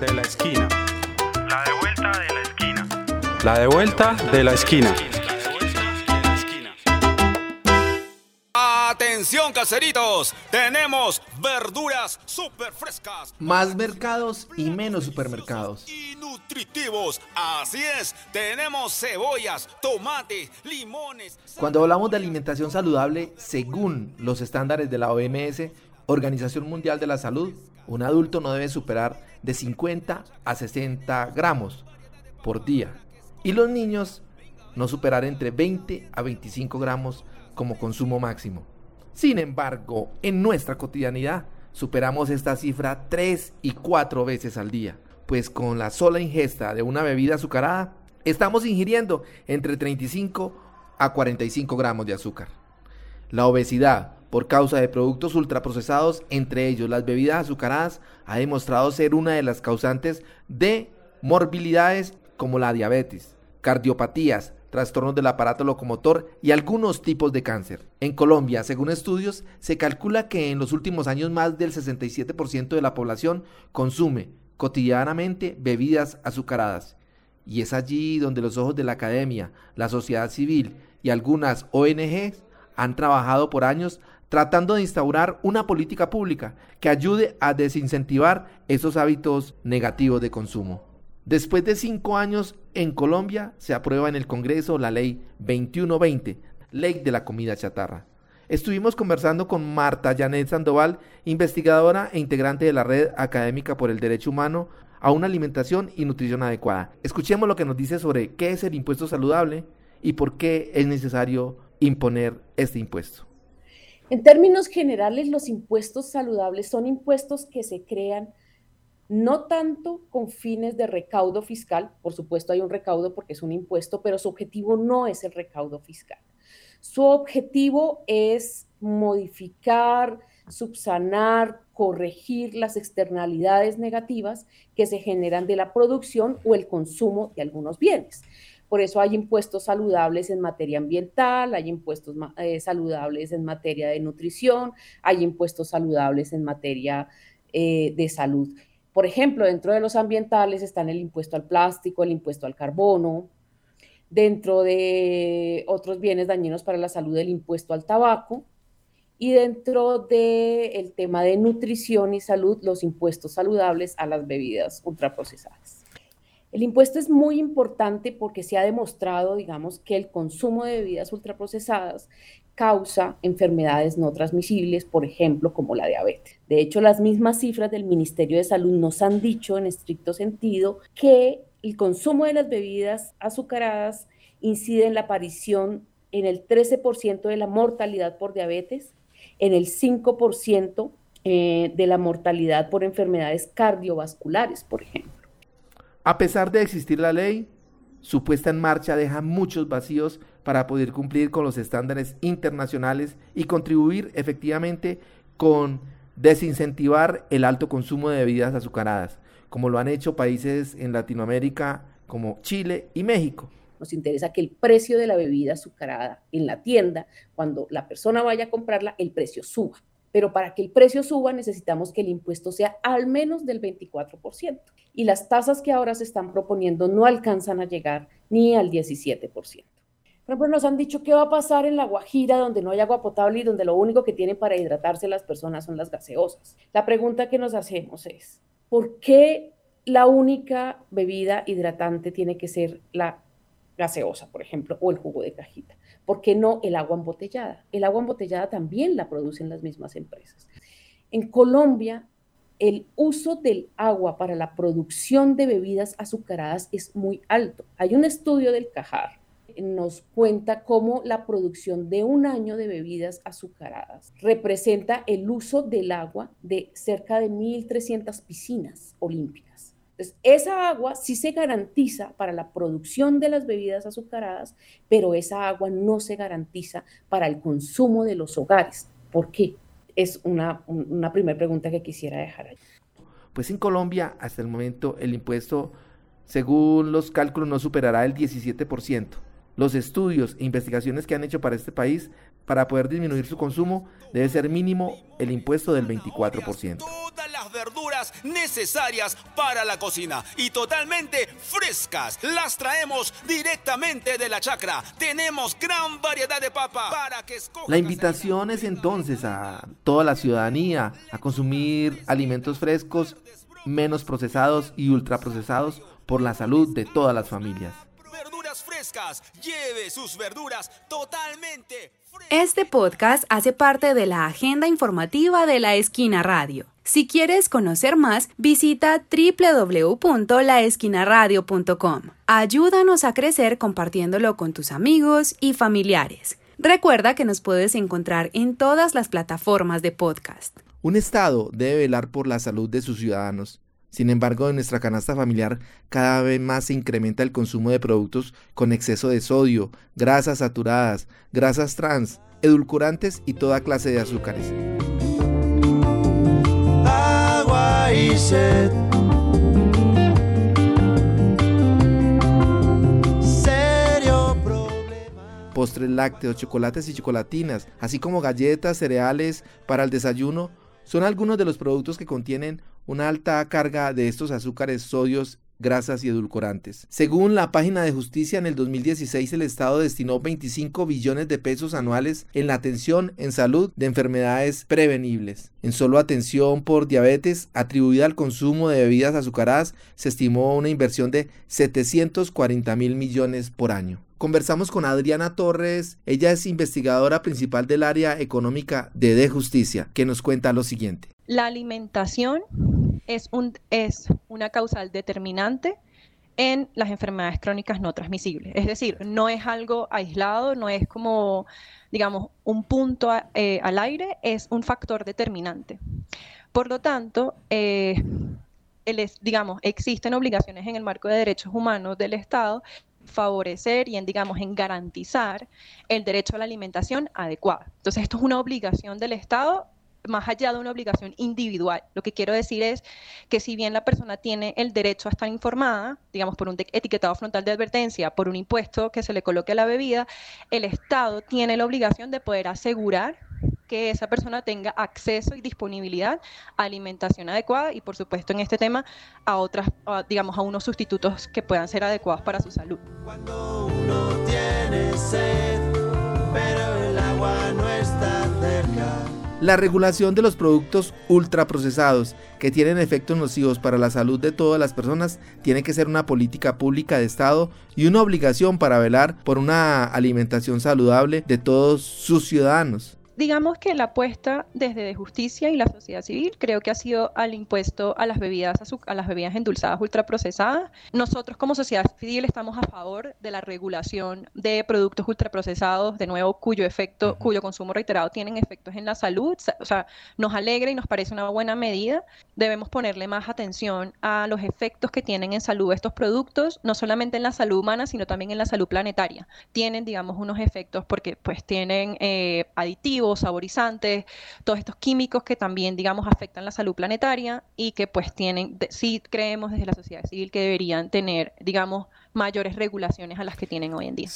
de la esquina. La de vuelta de la esquina. La de vuelta de la esquina. Atención caseritos, tenemos verduras súper frescas. Más mercados y menos supermercados. Y nutritivos, así es, tenemos cebollas, tomates, limones. Cuando hablamos de alimentación saludable, según los estándares de la OMS, Organización Mundial de la Salud, un adulto no debe superar de 50 a 60 gramos por día. Y los niños no superar entre 20 a 25 gramos como consumo máximo. Sin embargo, en nuestra cotidianidad superamos esta cifra 3 y 4 veces al día, pues con la sola ingesta de una bebida azucarada, estamos ingiriendo entre 35 a 45 gramos de azúcar. La obesidad por causa de productos ultraprocesados, entre ellos las bebidas azucaradas, ha demostrado ser una de las causantes de morbilidades como la diabetes, cardiopatías, trastornos del aparato locomotor y algunos tipos de cáncer. En Colombia, según estudios, se calcula que en los últimos años más del 67% de la población consume cotidianamente bebidas azucaradas. Y es allí donde los ojos de la academia, la sociedad civil y algunas ONGs han trabajado por años tratando de instaurar una política pública que ayude a desincentivar esos hábitos negativos de consumo. Después de cinco años en Colombia se aprueba en el Congreso la ley 2120, ley de la comida chatarra. Estuvimos conversando con Marta Janet Sandoval, investigadora e integrante de la Red Académica por el Derecho Humano a una alimentación y nutrición adecuada. Escuchemos lo que nos dice sobre qué es el impuesto saludable y por qué es necesario imponer este impuesto. En términos generales, los impuestos saludables son impuestos que se crean no tanto con fines de recaudo fiscal, por supuesto hay un recaudo porque es un impuesto, pero su objetivo no es el recaudo fiscal. Su objetivo es modificar, subsanar, corregir las externalidades negativas que se generan de la producción o el consumo de algunos bienes. Por eso hay impuestos saludables en materia ambiental, hay impuestos eh, saludables en materia de nutrición, hay impuestos saludables en materia eh, de salud. Por ejemplo, dentro de los ambientales están el impuesto al plástico, el impuesto al carbono, dentro de otros bienes dañinos para la salud, el impuesto al tabaco, y dentro del tema de nutrición y salud, los impuestos saludables a las bebidas ultraprocesadas. El impuesto es muy importante porque se ha demostrado, digamos, que el consumo de bebidas ultraprocesadas causa enfermedades no transmisibles, por ejemplo, como la diabetes. De hecho, las mismas cifras del Ministerio de Salud nos han dicho en estricto sentido que el consumo de las bebidas azucaradas incide en la aparición en el 13% de la mortalidad por diabetes, en el 5% eh, de la mortalidad por enfermedades cardiovasculares, por ejemplo. A pesar de existir la ley, su puesta en marcha deja muchos vacíos para poder cumplir con los estándares internacionales y contribuir efectivamente con desincentivar el alto consumo de bebidas azucaradas, como lo han hecho países en Latinoamérica como Chile y México. Nos interesa que el precio de la bebida azucarada en la tienda, cuando la persona vaya a comprarla, el precio suba. Pero para que el precio suba necesitamos que el impuesto sea al menos del 24%. Y las tasas que ahora se están proponiendo no alcanzan a llegar ni al 17%. Por ejemplo, nos han dicho qué va a pasar en la Guajira, donde no hay agua potable y donde lo único que tienen para hidratarse las personas son las gaseosas. La pregunta que nos hacemos es, ¿por qué la única bebida hidratante tiene que ser la gaseosa, por ejemplo, o el jugo de cajita? ¿Por qué no el agua embotellada? El agua embotellada también la producen las mismas empresas. En Colombia, el uso del agua para la producción de bebidas azucaradas es muy alto. Hay un estudio del Cajar nos cuenta cómo la producción de un año de bebidas azucaradas representa el uso del agua de cerca de 1.300 piscinas olímpicas. Entonces, esa agua sí se garantiza para la producción de las bebidas azucaradas, pero esa agua no se garantiza para el consumo de los hogares. ¿Por qué? Es una, una primera pregunta que quisiera dejar ahí. Pues en Colombia, hasta el momento, el impuesto, según los cálculos, no superará el 17%. Los estudios e investigaciones que han hecho para este país, para poder disminuir su consumo, debe ser mínimo el impuesto del 24%. Las verduras necesarias para la cocina y totalmente frescas. Las traemos directamente de la chacra. Tenemos gran variedad de papa para que. La invitación es entonces a toda la ciudadanía a consumir alimentos frescos, menos procesados y ultraprocesados por la salud de todas las familias. Verduras frescas. Lleve sus verduras totalmente frescas. Este podcast hace parte de la agenda informativa de La Esquina Radio. Si quieres conocer más, visita www.laesquinaradio.com. Ayúdanos a crecer compartiéndolo con tus amigos y familiares. Recuerda que nos puedes encontrar en todas las plataformas de podcast. Un Estado debe velar por la salud de sus ciudadanos. Sin embargo, en nuestra canasta familiar cada vez más se incrementa el consumo de productos con exceso de sodio, grasas saturadas, grasas trans, edulcorantes y toda clase de azúcares. agua y sed. Serio problema. Postres lácteos, chocolates y chocolatinas, así como galletas, cereales para el desayuno, son algunos de los productos que contienen una alta carga de estos azúcares, sodios, grasas y edulcorantes. Según la página de justicia, en el 2016 el Estado destinó 25 billones de pesos anuales en la atención en salud de enfermedades prevenibles. En solo atención por diabetes atribuida al consumo de bebidas azucaradas se estimó una inversión de 740 mil millones por año. Conversamos con Adriana Torres, ella es investigadora principal del área económica de De Justicia, que nos cuenta lo siguiente. La alimentación es, un, es una causal determinante en las enfermedades crónicas no transmisibles. Es decir, no es algo aislado, no es como, digamos, un punto a- eh, al aire, es un factor determinante. Por lo tanto, eh, el digamos, existen obligaciones en el marco de derechos humanos del Estado favorecer y en, digamos, en garantizar el derecho a la alimentación adecuada. Entonces, esto es una obligación del Estado más allá de una obligación individual. Lo que quiero decir es que si bien la persona tiene el derecho a estar informada, digamos, por un etiquetado frontal de advertencia, por un impuesto que se le coloque a la bebida, el Estado tiene la obligación de poder asegurar que esa persona tenga acceso y disponibilidad a alimentación adecuada y, por supuesto, en este tema, a otras, a, digamos, a unos sustitutos que puedan ser adecuados para su salud. Cuando uno tiene sed, La regulación de los productos ultraprocesados que tienen efectos nocivos para la salud de todas las personas tiene que ser una política pública de Estado y una obligación para velar por una alimentación saludable de todos sus ciudadanos. Digamos que la apuesta desde de justicia y la sociedad civil creo que ha sido al impuesto a las bebidas a las bebidas endulzadas ultraprocesadas. Nosotros como sociedad civil estamos a favor de la regulación de productos ultraprocesados, de nuevo cuyo efecto, cuyo consumo reiterado tienen efectos en la salud, sa- o sea, nos alegra y nos parece una buena medida. Debemos ponerle más atención a los efectos que tienen en salud estos productos, no solamente en la salud humana, sino también en la salud planetaria. Tienen, digamos, unos efectos porque pues tienen eh, aditivos, saborizantes, todos estos químicos que también, digamos, afectan la salud planetaria y que pues tienen, sí creemos desde la sociedad civil que deberían tener, digamos, mayores regulaciones a las que tienen hoy en día.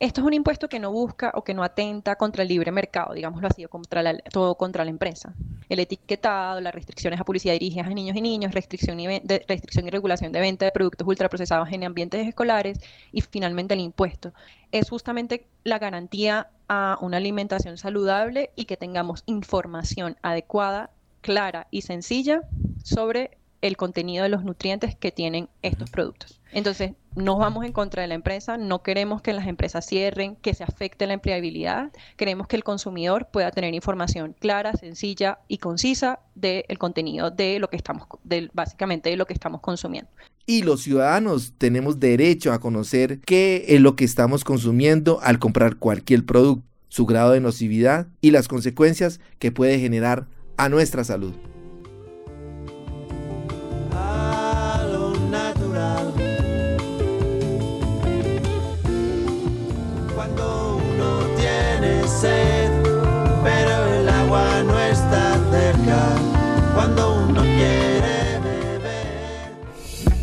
Esto es un impuesto que no busca o que no atenta contra el libre mercado, digámoslo así, o contra la, todo contra la empresa. El etiquetado, las restricciones a publicidad dirigidas a niños y niños, restricción y, restricción y regulación de venta de productos ultraprocesados en ambientes escolares y finalmente el impuesto. Es justamente la garantía a una alimentación saludable y que tengamos información adecuada, clara y sencilla sobre el contenido de los nutrientes que tienen estos productos. Entonces, no vamos en contra de la empresa, no queremos que las empresas cierren, que se afecte la empleabilidad, queremos que el consumidor pueda tener información clara, sencilla y concisa del contenido de lo que estamos, del, básicamente de lo que estamos consumiendo. Y los ciudadanos tenemos derecho a conocer qué es lo que estamos consumiendo al comprar cualquier producto, su grado de nocividad y las consecuencias que puede generar a nuestra salud.